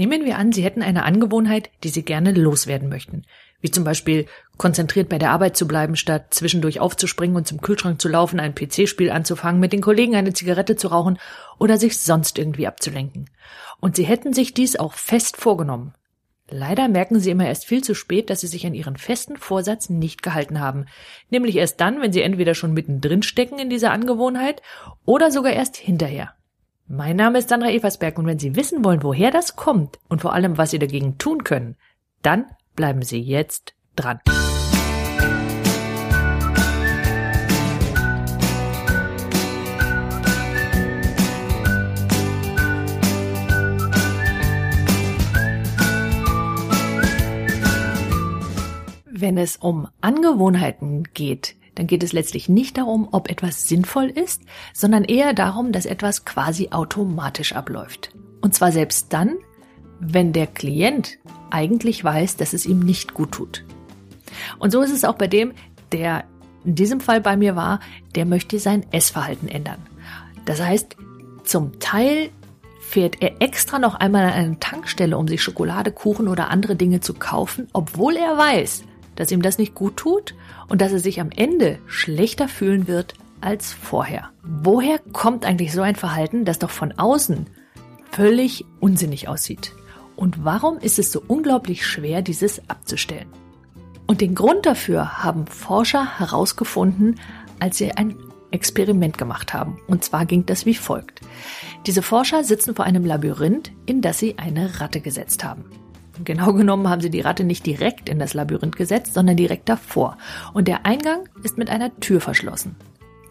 Nehmen wir an, Sie hätten eine Angewohnheit, die Sie gerne loswerden möchten. Wie zum Beispiel konzentriert bei der Arbeit zu bleiben, statt zwischendurch aufzuspringen und zum Kühlschrank zu laufen, ein PC-Spiel anzufangen, mit den Kollegen eine Zigarette zu rauchen oder sich sonst irgendwie abzulenken. Und Sie hätten sich dies auch fest vorgenommen. Leider merken Sie immer erst viel zu spät, dass Sie sich an Ihren festen Vorsatz nicht gehalten haben. Nämlich erst dann, wenn Sie entweder schon mittendrin stecken in dieser Angewohnheit oder sogar erst hinterher. Mein Name ist Sandra Eversberg und wenn Sie wissen wollen, woher das kommt und vor allem, was Sie dagegen tun können, dann bleiben Sie jetzt dran. Wenn es um Angewohnheiten geht, dann geht es letztlich nicht darum, ob etwas sinnvoll ist, sondern eher darum, dass etwas quasi automatisch abläuft. Und zwar selbst dann, wenn der Klient eigentlich weiß, dass es ihm nicht gut tut. Und so ist es auch bei dem, der in diesem Fall bei mir war, der möchte sein Essverhalten ändern. Das heißt, zum Teil fährt er extra noch einmal an eine Tankstelle, um sich Schokolade, Kuchen oder andere Dinge zu kaufen, obwohl er weiß, dass ihm das nicht gut tut und dass er sich am Ende schlechter fühlen wird als vorher. Woher kommt eigentlich so ein Verhalten, das doch von außen völlig unsinnig aussieht? Und warum ist es so unglaublich schwer, dieses abzustellen? Und den Grund dafür haben Forscher herausgefunden, als sie ein Experiment gemacht haben. Und zwar ging das wie folgt. Diese Forscher sitzen vor einem Labyrinth, in das sie eine Ratte gesetzt haben. Genau genommen haben sie die Ratte nicht direkt in das Labyrinth gesetzt, sondern direkt davor. Und der Eingang ist mit einer Tür verschlossen.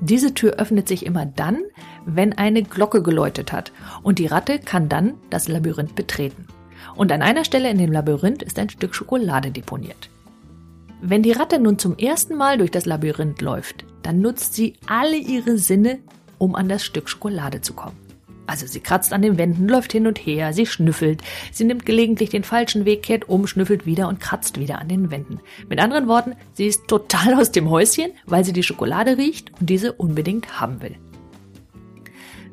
Diese Tür öffnet sich immer dann, wenn eine Glocke geläutet hat und die Ratte kann dann das Labyrinth betreten. Und an einer Stelle in dem Labyrinth ist ein Stück Schokolade deponiert. Wenn die Ratte nun zum ersten Mal durch das Labyrinth läuft, dann nutzt sie alle ihre Sinne, um an das Stück Schokolade zu kommen. Also sie kratzt an den Wänden, läuft hin und her, sie schnüffelt, sie nimmt gelegentlich den falschen Weg, kehrt um, schnüffelt wieder und kratzt wieder an den Wänden. Mit anderen Worten, sie ist total aus dem Häuschen, weil sie die Schokolade riecht und diese unbedingt haben will.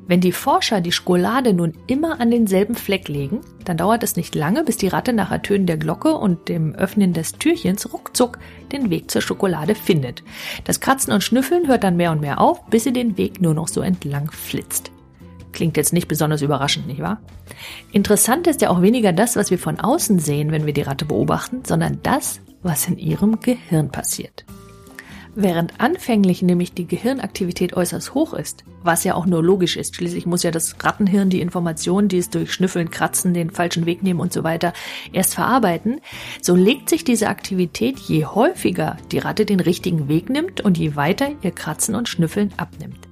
Wenn die Forscher die Schokolade nun immer an denselben Fleck legen, dann dauert es nicht lange, bis die Ratte nach Ertönen der Glocke und dem Öffnen des Türchens ruckzuck den Weg zur Schokolade findet. Das Kratzen und Schnüffeln hört dann mehr und mehr auf, bis sie den Weg nur noch so entlang flitzt. Klingt jetzt nicht besonders überraschend, nicht wahr? Interessant ist ja auch weniger das, was wir von außen sehen, wenn wir die Ratte beobachten, sondern das, was in ihrem Gehirn passiert. Während anfänglich nämlich die Gehirnaktivität äußerst hoch ist, was ja auch nur logisch ist, schließlich muss ja das Rattenhirn die Informationen, die es durch Schnüffeln, Kratzen, den falschen Weg nehmen und so weiter, erst verarbeiten, so legt sich diese Aktivität, je häufiger die Ratte den richtigen Weg nimmt und je weiter ihr Kratzen und Schnüffeln abnimmt.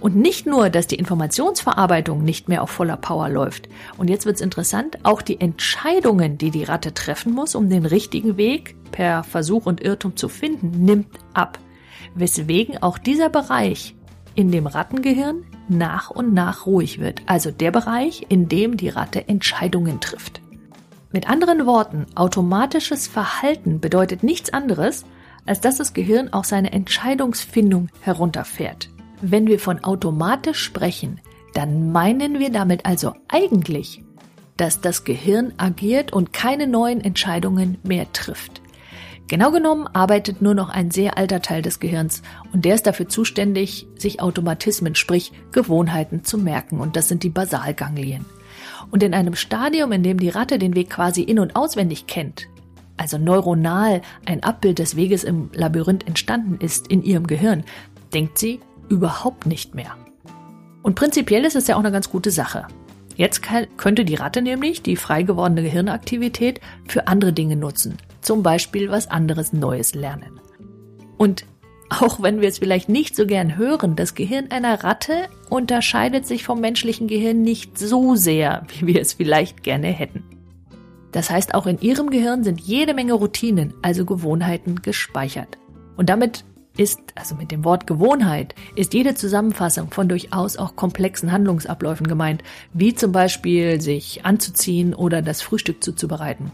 Und nicht nur, dass die Informationsverarbeitung nicht mehr auf voller Power läuft. Und jetzt wird's interessant, auch die Entscheidungen, die die Ratte treffen muss, um den richtigen Weg per Versuch und Irrtum zu finden, nimmt ab. Weswegen auch dieser Bereich in dem Rattengehirn nach und nach ruhig wird. Also der Bereich, in dem die Ratte Entscheidungen trifft. Mit anderen Worten, automatisches Verhalten bedeutet nichts anderes, als dass das Gehirn auch seine Entscheidungsfindung herunterfährt. Wenn wir von automatisch sprechen, dann meinen wir damit also eigentlich, dass das Gehirn agiert und keine neuen Entscheidungen mehr trifft. Genau genommen arbeitet nur noch ein sehr alter Teil des Gehirns und der ist dafür zuständig, sich Automatismen, sprich Gewohnheiten zu merken und das sind die Basalganglien. Und in einem Stadium, in dem die Ratte den Weg quasi in- und auswendig kennt, also neuronal ein Abbild des Weges im Labyrinth entstanden ist in ihrem Gehirn, denkt sie, überhaupt nicht mehr. Und prinzipiell ist es ja auch eine ganz gute Sache. Jetzt könnte die Ratte nämlich die frei gewordene Gehirnaktivität für andere Dinge nutzen. Zum Beispiel was anderes Neues lernen. Und auch wenn wir es vielleicht nicht so gern hören, das Gehirn einer Ratte unterscheidet sich vom menschlichen Gehirn nicht so sehr, wie wir es vielleicht gerne hätten. Das heißt, auch in ihrem Gehirn sind jede Menge Routinen, also Gewohnheiten, gespeichert. Und damit ist, also mit dem Wort Gewohnheit, ist jede Zusammenfassung von durchaus auch komplexen Handlungsabläufen gemeint, wie zum Beispiel sich anzuziehen oder das Frühstück zuzubereiten.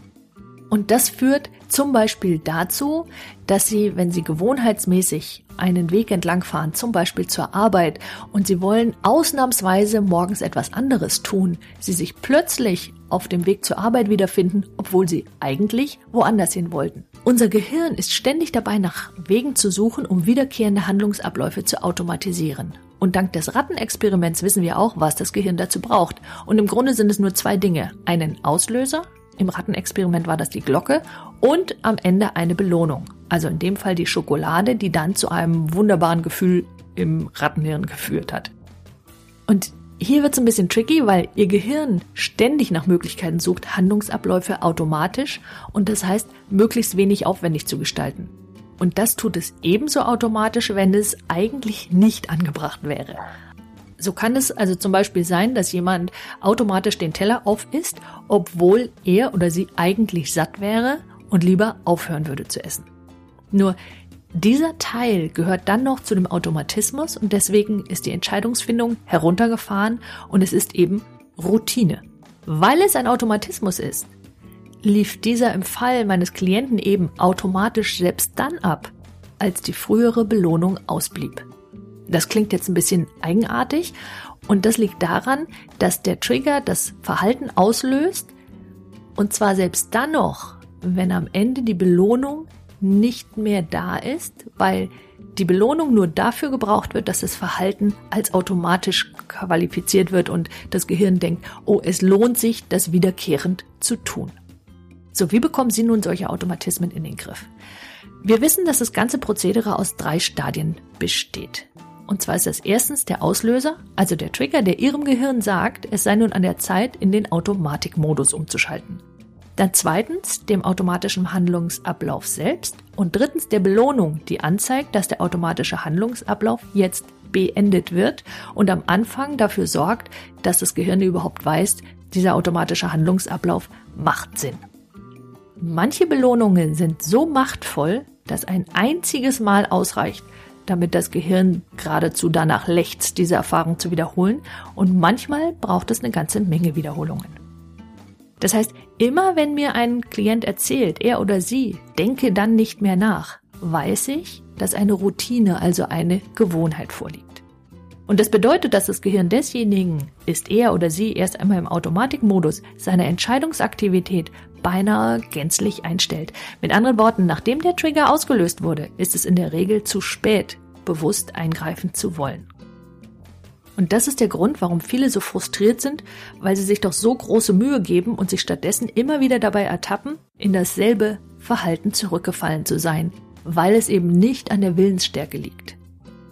Und das führt zum Beispiel dazu, dass Sie, wenn Sie gewohnheitsmäßig einen Weg entlang fahren, zum Beispiel zur Arbeit, und Sie wollen ausnahmsweise morgens etwas anderes tun, Sie sich plötzlich auf dem Weg zur Arbeit wiederfinden, obwohl sie eigentlich woanders hin wollten. Unser Gehirn ist ständig dabei, nach Wegen zu suchen, um wiederkehrende Handlungsabläufe zu automatisieren. Und dank des Rattenexperiments wissen wir auch, was das Gehirn dazu braucht. Und im Grunde sind es nur zwei Dinge. Einen Auslöser, im Rattenexperiment war das die Glocke, und am Ende eine Belohnung. Also in dem Fall die Schokolade, die dann zu einem wunderbaren Gefühl im Rattenhirn geführt hat. Und hier wird es ein bisschen tricky, weil Ihr Gehirn ständig nach Möglichkeiten sucht, Handlungsabläufe automatisch und das heißt, möglichst wenig aufwendig zu gestalten. Und das tut es ebenso automatisch, wenn es eigentlich nicht angebracht wäre. So kann es also zum Beispiel sein, dass jemand automatisch den Teller aufisst, obwohl er oder sie eigentlich satt wäre und lieber aufhören würde zu essen. Nur dieser Teil gehört dann noch zu dem Automatismus und deswegen ist die Entscheidungsfindung heruntergefahren und es ist eben Routine. Weil es ein Automatismus ist, lief dieser im Fall meines Klienten eben automatisch selbst dann ab, als die frühere Belohnung ausblieb. Das klingt jetzt ein bisschen eigenartig und das liegt daran, dass der Trigger das Verhalten auslöst und zwar selbst dann noch, wenn am Ende die Belohnung nicht mehr da ist, weil die Belohnung nur dafür gebraucht wird, dass das Verhalten als automatisch qualifiziert wird und das Gehirn denkt, oh, es lohnt sich, das wiederkehrend zu tun. So, wie bekommen Sie nun solche Automatismen in den Griff? Wir wissen, dass das ganze Prozedere aus drei Stadien besteht. Und zwar ist das erstens der Auslöser, also der Trigger, der Ihrem Gehirn sagt, es sei nun an der Zeit, in den Automatikmodus umzuschalten. Dann zweitens dem automatischen Handlungsablauf selbst und drittens der Belohnung, die anzeigt, dass der automatische Handlungsablauf jetzt beendet wird und am Anfang dafür sorgt, dass das Gehirn überhaupt weiß, dieser automatische Handlungsablauf macht Sinn. Manche Belohnungen sind so machtvoll, dass ein einziges Mal ausreicht, damit das Gehirn geradezu danach lechzt, diese Erfahrung zu wiederholen und manchmal braucht es eine ganze Menge Wiederholungen. Das heißt, immer wenn mir ein Klient erzählt, er oder sie, denke dann nicht mehr nach, weiß ich, dass eine Routine, also eine Gewohnheit vorliegt. Und das bedeutet, dass das Gehirn desjenigen ist er oder sie erst einmal im Automatikmodus seine Entscheidungsaktivität beinahe gänzlich einstellt. Mit anderen Worten, nachdem der Trigger ausgelöst wurde, ist es in der Regel zu spät, bewusst eingreifen zu wollen. Und das ist der Grund, warum viele so frustriert sind, weil sie sich doch so große Mühe geben und sich stattdessen immer wieder dabei ertappen, in dasselbe Verhalten zurückgefallen zu sein, weil es eben nicht an der Willensstärke liegt.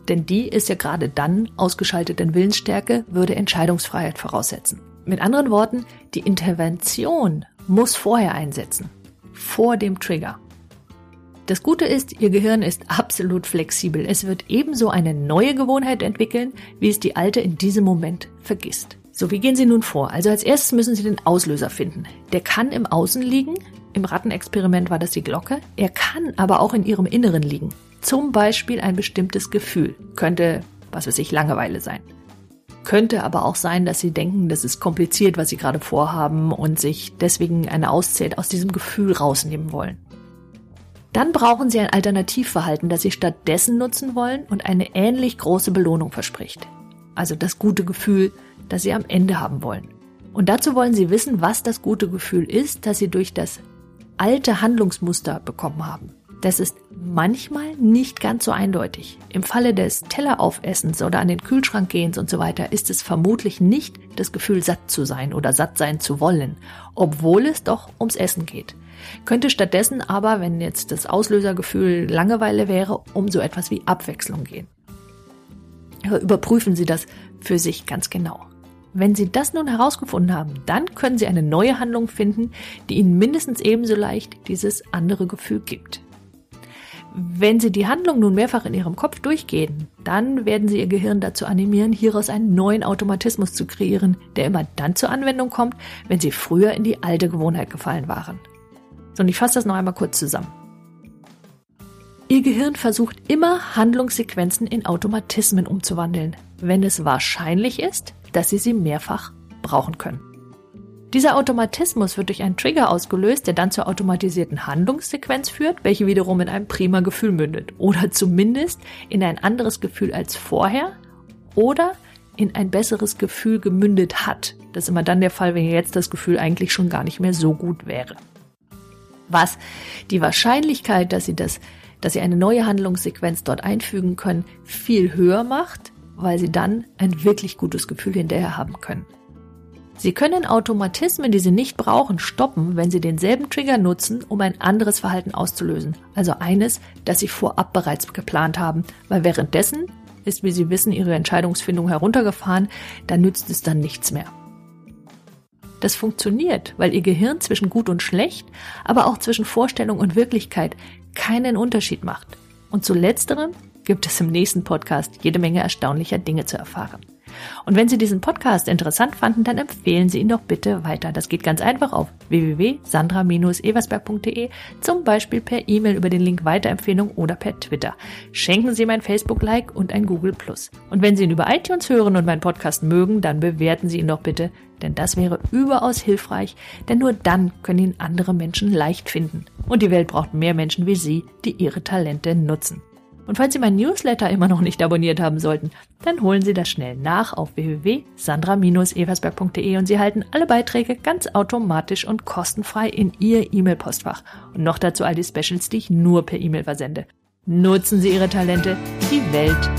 Denn die ist ja gerade dann ausgeschaltet, denn Willensstärke würde Entscheidungsfreiheit voraussetzen. Mit anderen Worten, die Intervention muss vorher einsetzen, vor dem Trigger. Das Gute ist, Ihr Gehirn ist absolut flexibel. Es wird ebenso eine neue Gewohnheit entwickeln, wie es die alte in diesem Moment vergisst. So, wie gehen Sie nun vor? Also als erstes müssen Sie den Auslöser finden. Der kann im Außen liegen. Im Rattenexperiment war das die Glocke. Er kann aber auch in Ihrem Inneren liegen. Zum Beispiel ein bestimmtes Gefühl. Könnte, was weiß ich, Langeweile sein. Könnte aber auch sein, dass Sie denken, das ist kompliziert, was Sie gerade vorhaben und sich deswegen eine Auszeit aus diesem Gefühl rausnehmen wollen. Dann brauchen Sie ein Alternativverhalten, das Sie stattdessen nutzen wollen und eine ähnlich große Belohnung verspricht. Also das gute Gefühl, das Sie am Ende haben wollen. Und dazu wollen Sie wissen, was das gute Gefühl ist, das Sie durch das alte Handlungsmuster bekommen haben. Das ist manchmal nicht ganz so eindeutig. Im Falle des Telleraufessens oder an den Kühlschrank gehens und so weiter ist es vermutlich nicht das Gefühl, satt zu sein oder satt sein zu wollen, obwohl es doch ums Essen geht. Könnte stattdessen aber, wenn jetzt das Auslösergefühl Langeweile wäre, um so etwas wie Abwechslung gehen. Überprüfen Sie das für sich ganz genau. Wenn Sie das nun herausgefunden haben, dann können Sie eine neue Handlung finden, die Ihnen mindestens ebenso leicht dieses andere Gefühl gibt. Wenn Sie die Handlung nun mehrfach in Ihrem Kopf durchgehen, dann werden Sie Ihr Gehirn dazu animieren, hieraus einen neuen Automatismus zu kreieren, der immer dann zur Anwendung kommt, wenn Sie früher in die alte Gewohnheit gefallen waren. So, und ich fasse das noch einmal kurz zusammen. Ihr Gehirn versucht immer Handlungssequenzen in Automatismen umzuwandeln, wenn es wahrscheinlich ist, dass Sie sie mehrfach brauchen können. Dieser Automatismus wird durch einen Trigger ausgelöst, der dann zur automatisierten Handlungssequenz führt, welche wiederum in einem prima Gefühl mündet oder zumindest in ein anderes Gefühl als vorher oder in ein besseres Gefühl gemündet hat. Das ist immer dann der Fall, wenn jetzt das Gefühl eigentlich schon gar nicht mehr so gut wäre. Was die Wahrscheinlichkeit, dass Sie das, dass Sie eine neue Handlungssequenz dort einfügen können, viel höher macht, weil Sie dann ein wirklich gutes Gefühl hinterher haben können. Sie können Automatismen, die Sie nicht brauchen, stoppen, wenn Sie denselben Trigger nutzen, um ein anderes Verhalten auszulösen. Also eines, das Sie vorab bereits geplant haben, weil währenddessen ist, wie Sie wissen, Ihre Entscheidungsfindung heruntergefahren, da nützt es dann nichts mehr. Das funktioniert, weil Ihr Gehirn zwischen gut und schlecht, aber auch zwischen Vorstellung und Wirklichkeit keinen Unterschied macht. Und zu letzterem gibt es im nächsten Podcast jede Menge erstaunlicher Dinge zu erfahren. Und wenn Sie diesen Podcast interessant fanden, dann empfehlen Sie ihn doch bitte weiter. Das geht ganz einfach auf www.sandra-eversberg.de, zum Beispiel per E-Mail über den Link Weiterempfehlung oder per Twitter. Schenken Sie mein Facebook-Like und ein Google+. Und wenn Sie ihn über iTunes hören und meinen Podcast mögen, dann bewerten Sie ihn doch bitte, denn das wäre überaus hilfreich, denn nur dann können ihn andere Menschen leicht finden. Und die Welt braucht mehr Menschen wie Sie, die ihre Talente nutzen. Und falls Sie mein Newsletter immer noch nicht abonniert haben sollten, dann holen Sie das schnell nach auf www.sandra-eversberg.de und Sie halten alle Beiträge ganz automatisch und kostenfrei in Ihr E-Mail-Postfach. Und noch dazu all die Specials, die ich nur per E-Mail versende. Nutzen Sie Ihre Talente, die Welt